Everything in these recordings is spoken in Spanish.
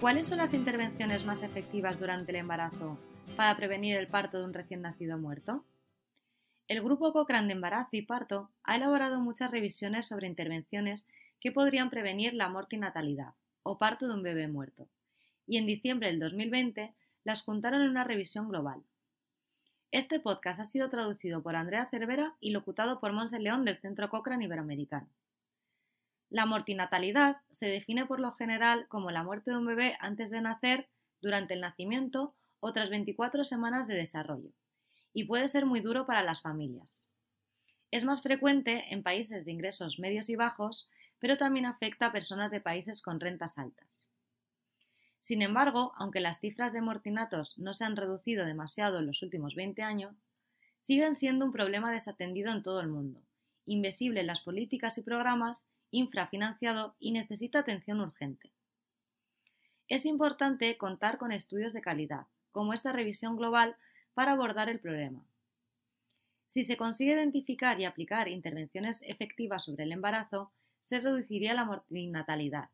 ¿Cuáles son las intervenciones más efectivas durante el embarazo para prevenir el parto de un recién nacido muerto? El grupo Cochrane de Embarazo y Parto ha elaborado muchas revisiones sobre intervenciones que podrían prevenir la mortinatalidad o parto de un bebé muerto, y en diciembre del 2020 las juntaron en una revisión global. Este podcast ha sido traducido por Andrea Cervera y locutado por Monse León del Centro Cochrane Iberoamericano. La mortinatalidad se define por lo general como la muerte de un bebé antes de nacer, durante el nacimiento o tras 24 semanas de desarrollo, y puede ser muy duro para las familias. Es más frecuente en países de ingresos medios y bajos, pero también afecta a personas de países con rentas altas. Sin embargo, aunque las cifras de mortinatos no se han reducido demasiado en los últimos 20 años, siguen siendo un problema desatendido en todo el mundo, invisible en las políticas y programas, infrafinanciado y necesita atención urgente. Es importante contar con estudios de calidad, como esta revisión global, para abordar el problema. Si se consigue identificar y aplicar intervenciones efectivas sobre el embarazo, se reduciría la mortinatalidad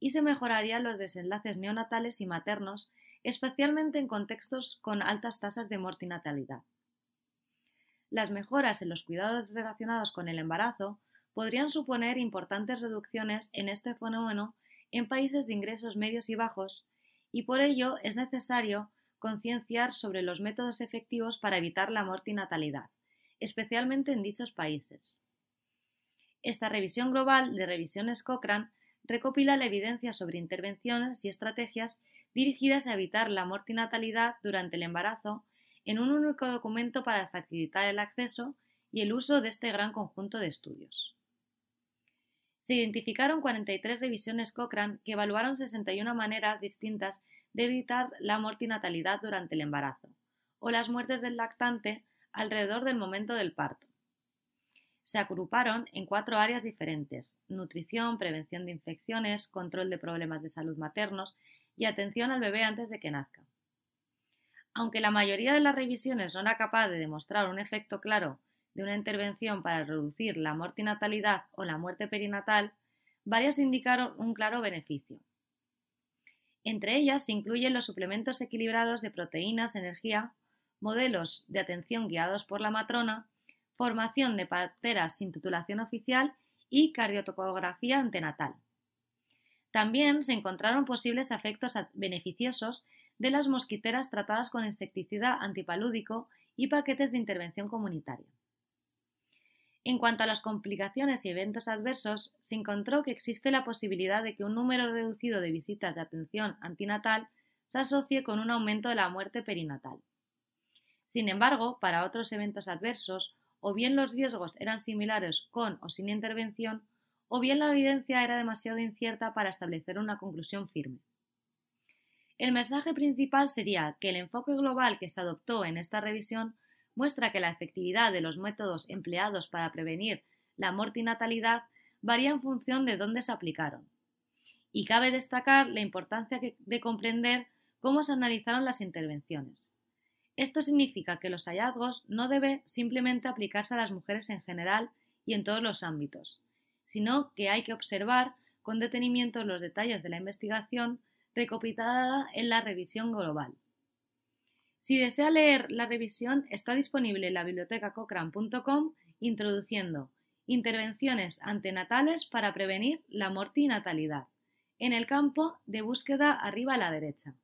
y se mejorarían los desenlaces neonatales y maternos, especialmente en contextos con altas tasas de mortinatalidad. Las mejoras en los cuidados relacionados con el embarazo podrían suponer importantes reducciones en este fenómeno en países de ingresos medios y bajos, y por ello es necesario concienciar sobre los métodos efectivos para evitar la mortinatalidad, especialmente en dichos países. Esta revisión global de revisiones Cochrane recopila la evidencia sobre intervenciones y estrategias dirigidas a evitar la mortinatalidad durante el embarazo en un único documento para facilitar el acceso y el uso de este gran conjunto de estudios. Se identificaron 43 revisiones Cochrane que evaluaron 61 maneras distintas de evitar la mortinatalidad durante el embarazo o las muertes del lactante alrededor del momento del parto se agruparon en cuatro áreas diferentes, nutrición, prevención de infecciones, control de problemas de salud maternos y atención al bebé antes de que nazca. Aunque la mayoría de las revisiones no era capaz de demostrar un efecto claro de una intervención para reducir la mortinatalidad o la muerte perinatal, varias indicaron un claro beneficio. Entre ellas se incluyen los suplementos equilibrados de proteínas, energía, modelos de atención guiados por la matrona, formación de parteras sin titulación oficial y cardiotocografía antenatal. También se encontraron posibles efectos beneficiosos de las mosquiteras tratadas con insecticida antipalúdico y paquetes de intervención comunitaria. En cuanto a las complicaciones y eventos adversos, se encontró que existe la posibilidad de que un número reducido de visitas de atención antinatal se asocie con un aumento de la muerte perinatal. Sin embargo, para otros eventos adversos o bien los riesgos eran similares con o sin intervención, o bien la evidencia era demasiado incierta para establecer una conclusión firme. El mensaje principal sería que el enfoque global que se adoptó en esta revisión muestra que la efectividad de los métodos empleados para prevenir la mortinatalidad varía en función de dónde se aplicaron. Y cabe destacar la importancia de comprender cómo se analizaron las intervenciones. Esto significa que los hallazgos no deben simplemente aplicarse a las mujeres en general y en todos los ámbitos, sino que hay que observar con detenimiento los detalles de la investigación recopilada en la revisión global. Si desea leer la revisión, está disponible en la biblioteca cochrane.com introduciendo intervenciones antenatales para prevenir la mortinatalidad en el campo de búsqueda arriba a la derecha.